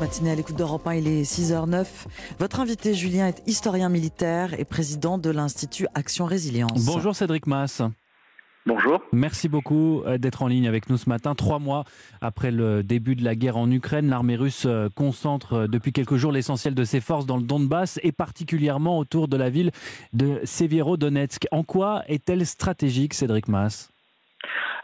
Matinée à l'écoute d'Europe 1, il est 6h09. Votre invité, Julien, est historien militaire et président de l'Institut Action Résilience. Bonjour Cédric Mass. Bonjour. Merci beaucoup euh, d'être en ligne avec nous ce matin. Trois mois après le début de la guerre en Ukraine, l'armée russe euh, concentre euh, depuis quelques jours l'essentiel de ses forces dans le Donbass et particulièrement autour de la ville de Severodonetsk. En quoi est-elle stratégique, Cédric Mass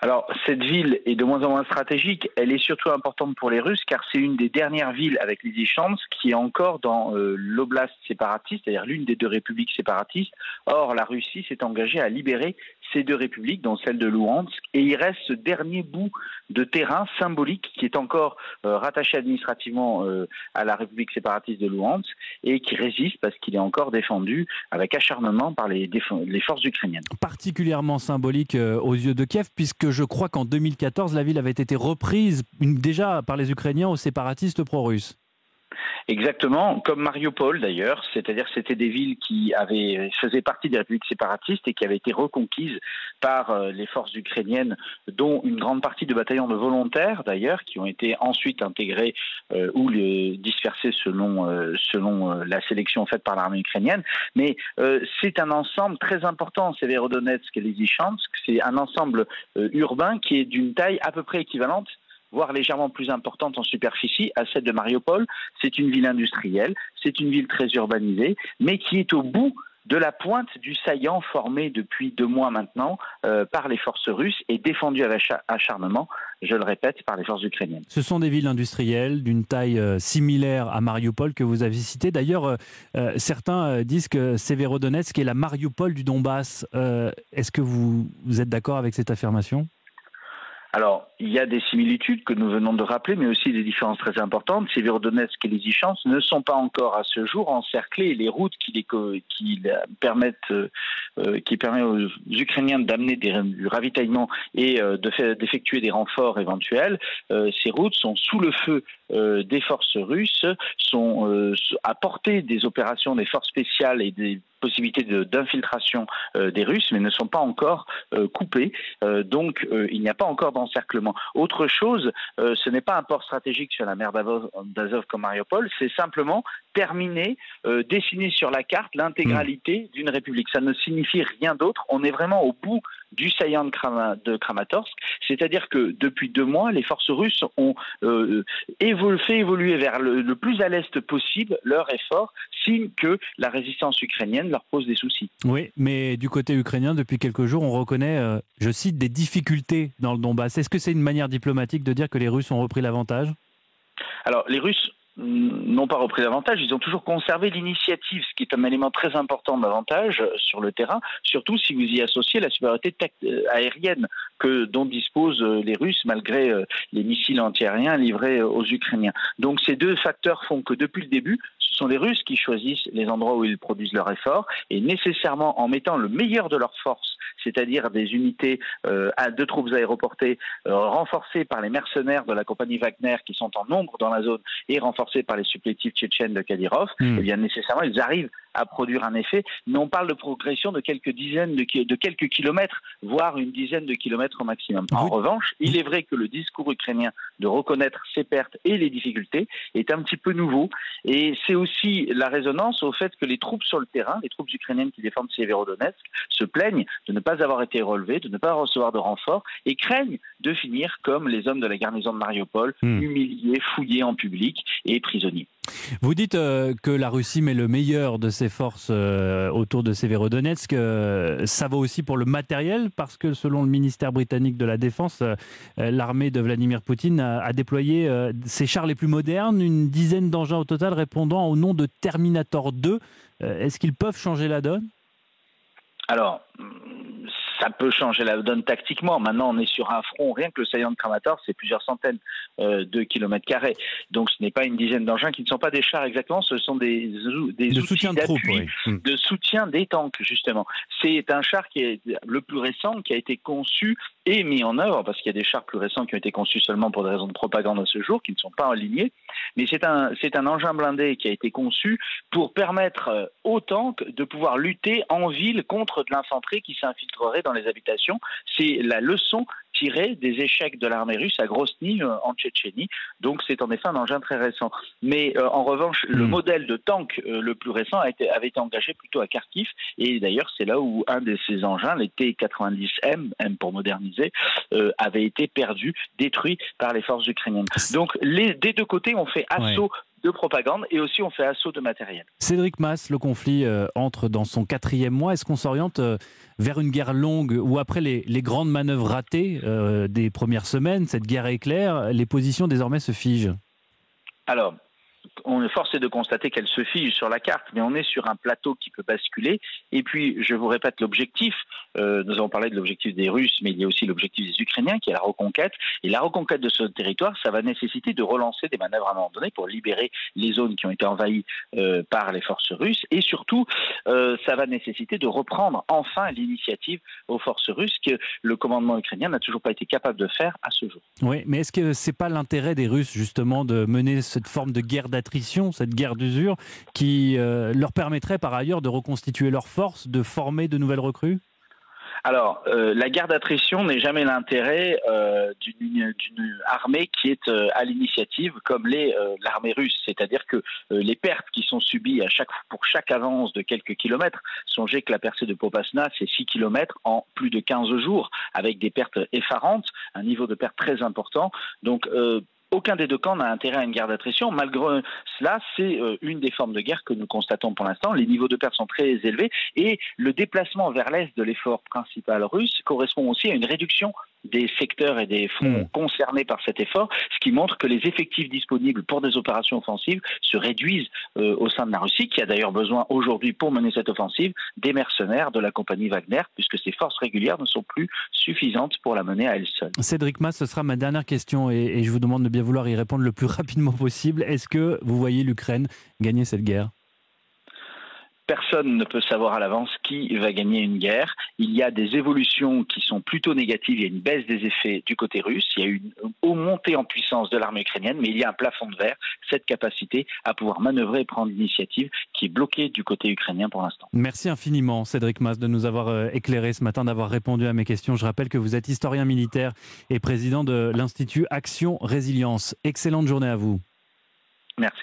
alors, cette ville est de moins en moins stratégique. Elle est surtout importante pour les Russes car c'est une des dernières villes avec les Lysychansk qui est encore dans euh, l'oblast séparatiste, c'est-à-dire l'une des deux républiques séparatistes. Or, la Russie s'est engagée à libérer ces deux républiques, dont celle de Luhansk, et il reste ce dernier bout de terrain symbolique qui est encore euh, rattaché administrativement euh, à la république séparatiste de Luhansk et qui résiste parce qu'il est encore défendu avec acharnement par les, les forces ukrainiennes. Particulièrement symbolique euh, aux yeux de Kiev, puisque je crois qu'en 2014, la ville avait été reprise déjà par les Ukrainiens aux séparatistes pro-russes. Exactement, comme Mariupol d'ailleurs, c'est-à-dire c'était des villes qui avaient faisaient partie des républiques séparatistes et qui avaient été reconquises par euh, les forces ukrainiennes, dont une grande partie de bataillons de volontaires d'ailleurs, qui ont été ensuite intégrés euh, ou dispersés selon euh, selon la sélection faite par l'armée ukrainienne. Mais c'est un ensemble très important, Severodonetsk et Lysychansk, c'est un ensemble urbain qui est d'une taille à peu près équivalente voire légèrement plus importante en superficie, à celle de Mariupol. C'est une ville industrielle, c'est une ville très urbanisée, mais qui est au bout de la pointe du saillant formé depuis deux mois maintenant euh, par les forces russes et défendu avec acharnement, je le répète, par les forces ukrainiennes. Ce sont des villes industrielles d'une taille euh, similaire à Mariupol que vous avez cité. D'ailleurs, euh, certains disent que Severodonetsk est la Mariupol du Donbass. Est-ce que vous êtes d'accord avec cette affirmation? Alors, il y a des similitudes que nous venons de rappeler, mais aussi des différences très importantes. Severodonetsk et les Lysychansk ne sont pas encore à ce jour encerclés. Les routes qui, les, qui permettent, euh, qui permettent aux Ukrainiens d'amener du ravitaillement et euh, d'effectuer des renforts éventuels, euh, ces routes sont sous le feu des forces russes, sont à portée des opérations des forces spéciales et des possibilités d'infiltration euh, des Russes, mais ne sont pas encore euh, coupées. Euh, donc, il n'y a pas encore d'encerclement. Autre chose, ce n'est pas un port stratégique sur la mer d'Azov comme Mariupol, c'est simplement terminer, dessiner sur la carte l'intégralité d'une république. Ça ne signifie rien d'autre. On est vraiment au bout du saillant de, Kramatorsk, c'est-à-dire que depuis deux mois, les forces russes ont fait évoluer vers le plus à l'est possible leur effort, signe que la résistance ukrainienne leur pose des soucis. Oui, mais du côté ukrainien, depuis quelques jours, on reconnaît, euh, je cite, des difficultés dans le Donbass. Est-ce que c'est une manière diplomatique de dire que les Russes ont repris l'avantage? Alors, les Russes n'ont pas repris l'avantage, ils ont toujours conservé l'initiative, ce qui est un élément très important d'avantage sur le terrain, surtout si vous y associez la supériorité euh, aérienne que, dont disposent euh, les Russes malgré les missiles antiaériens livrés aux Ukrainiens. Donc ces deux facteurs font que depuis le début, ce sont les Russes qui choisissent les endroits où ils produisent leur effort et nécessairement en mettant le meilleur de leurs forces, c'est-à-dire des unités euh, de troupes aéroportées euh, renforcées par les mercenaires de la compagnie Wagner qui sont en nombre dans la zone et renforcées par les supplétifs tchétchènes de Kadyrov, hmm. et eh bien nécessairement ils arrivent à produire un effet. Mais on parle de progression de quelques dizaines de, de quelques kilomètres, voire une dizaine de kilomètres au maximum. En revanche, il est vrai que le discours ukrainien de reconnaître ses pertes et les difficultés est un petit peu nouveau. Et c'est aussi la résonance au fait que les troupes sur le terrain, les troupes ukrainiennes qui défendent Severodonetsk, se plaignent de ne pas avoir été relevées, de ne pas recevoir de renfort et craignent de finir comme les hommes de la garnison de Mariupol, hmm. humiliés, fouillés en public et prisonniers. Vous dites euh, que la Russie met le meilleur de ses forces euh, autour de Severodonetsk. Euh, ça vaut aussi pour le matériel, parce que selon le ministère britannique de la Défense, l'armée de Vladimir Poutine a, déployé ses chars les plus modernes, une dizaine d'engins au total répondant au nom de Terminator 2. Est-ce qu'ils peuvent changer la donne? Alors, ça peut changer la donne tactiquement. Maintenant, on est sur un front, rien que le saillant de Kramator, c'est plusieurs centaines euh, de kilomètres carrés. Donc, ce n'est pas une dizaine d'engins qui ne sont pas des chars exactement, ce sont des, des de soutien de hmm. de soutien des tanks, justement. C'est un char qui est le plus récent, qui a été conçu et mis en œuvre, parce qu'il y a des chars plus récents qui ont été conçus seulement pour des raisons de propagande à ce jour, qui ne sont pas alignés. Mais c'est un, c'est un engin blindé qui a été conçu pour permettre euh, aux tanks de pouvoir lutter en ville contre de l'infanterie qui s'infiltrerait dans les habitations. C'est la leçon tiré des échecs de l'armée russe à Grosny en Tchétchénie. Donc c'est en effet un engin très récent. Mais en revanche, le hmm. modèle de tank le plus récent a été, avait été engagé plutôt à Kharkiv. Et d'ailleurs, c'est là où un de ces engins, les T-90M, M pour moderniser, avait été perdu, détruit par les forces ukrainiennes. Donc les, des deux côtés, on fait assaut de propagande et aussi on fait assaut de matériel. Cédric Mass, le conflit euh, entre dans son quatrième mois. Est-ce qu'on s'oriente euh, vers une guerre longue ou après les, grandes manœuvres ratées euh, des premières semaines, cette guerre éclair, les positions désormais se figent? Alors, on est forcé de constater qu'elle se fige sur la carte, mais on est sur un plateau qui peut basculer. Et puis, je vous répète l'objectif. Euh, nous avons parlé de l'objectif des Russes, mais il y a aussi l'objectif des Ukrainiens, qui est la reconquête. Et la reconquête de ce territoire, ça va nécessiter de relancer des manœuvres à un moment donné pour libérer les zones qui ont été envahies euh, par les forces russes. Et surtout, euh, ça va nécessiter de reprendre enfin l'initiative aux forces russes que le commandement ukrainien n'a toujours pas été capable de faire à ce jour. Oui, mais est-ce que c'est pas l'intérêt des Russes justement de mener cette forme de guerre d'attrition, cette guerre d'usure, qui euh, leur permettrait par ailleurs de reconstituer leurs forces, de former de nouvelles recrues? Alors, euh, la guerre d'attrition n'est jamais l'intérêt euh, d'une armée qui est à l'initiative comme l'est l'armée russe. C'est-à-dire que les pertes qui sont subies pour chaque avance de quelques kilomètres, songez que la percée de Popasna, c'est 6 kilomètres en plus de 15 jours, avec des pertes effarantes, un niveau de perte très important. Donc, aucun des deux camps n'a intérêt à une guerre d'attrition. Malgré cela, c'est euh, une des formes de guerre que nous constatons pour l'instant. Les niveaux de pertes sont très élevés et le déplacement vers l'est de l'effort principal russe correspond aussi à une réduction des secteurs et des fonds hmm. concernés par cet effort, ce qui montre que les effectifs disponibles pour des opérations offensives se réduisent euh, au sein de la Russie, qui a d'ailleurs besoin aujourd'hui pour mener cette offensive des mercenaires de la compagnie Wagner, puisque ses forces régulières ne sont plus suffisantes pour la mener à elle seule. Cédric Mass, ce sera ma dernière question et, et je vous demande de bien vouloir y répondre le plus rapidement possible. Est-ce que vous voyez l'Ukraine gagner cette guerre? Personne ne peut savoir à l'avance qui va gagner une guerre. Il y a des évolutions qui sont plutôt négatives. Il y a une baisse des effets du côté russe. Il y a une haute montée en puissance de l'armée ukrainienne, mais il y a un plafond de verre, cette capacité à pouvoir manœuvrer et prendre l'initiative qui est bloquée du côté ukrainien pour l'instant. Merci infiniment, Cédric Mas, de nous avoir euh, éclairé ce matin, d'avoir répondu à mes questions. Je rappelle que vous êtes historien militaire et président de l'Institut Action Résilience. Excellente journée à vous. Merci.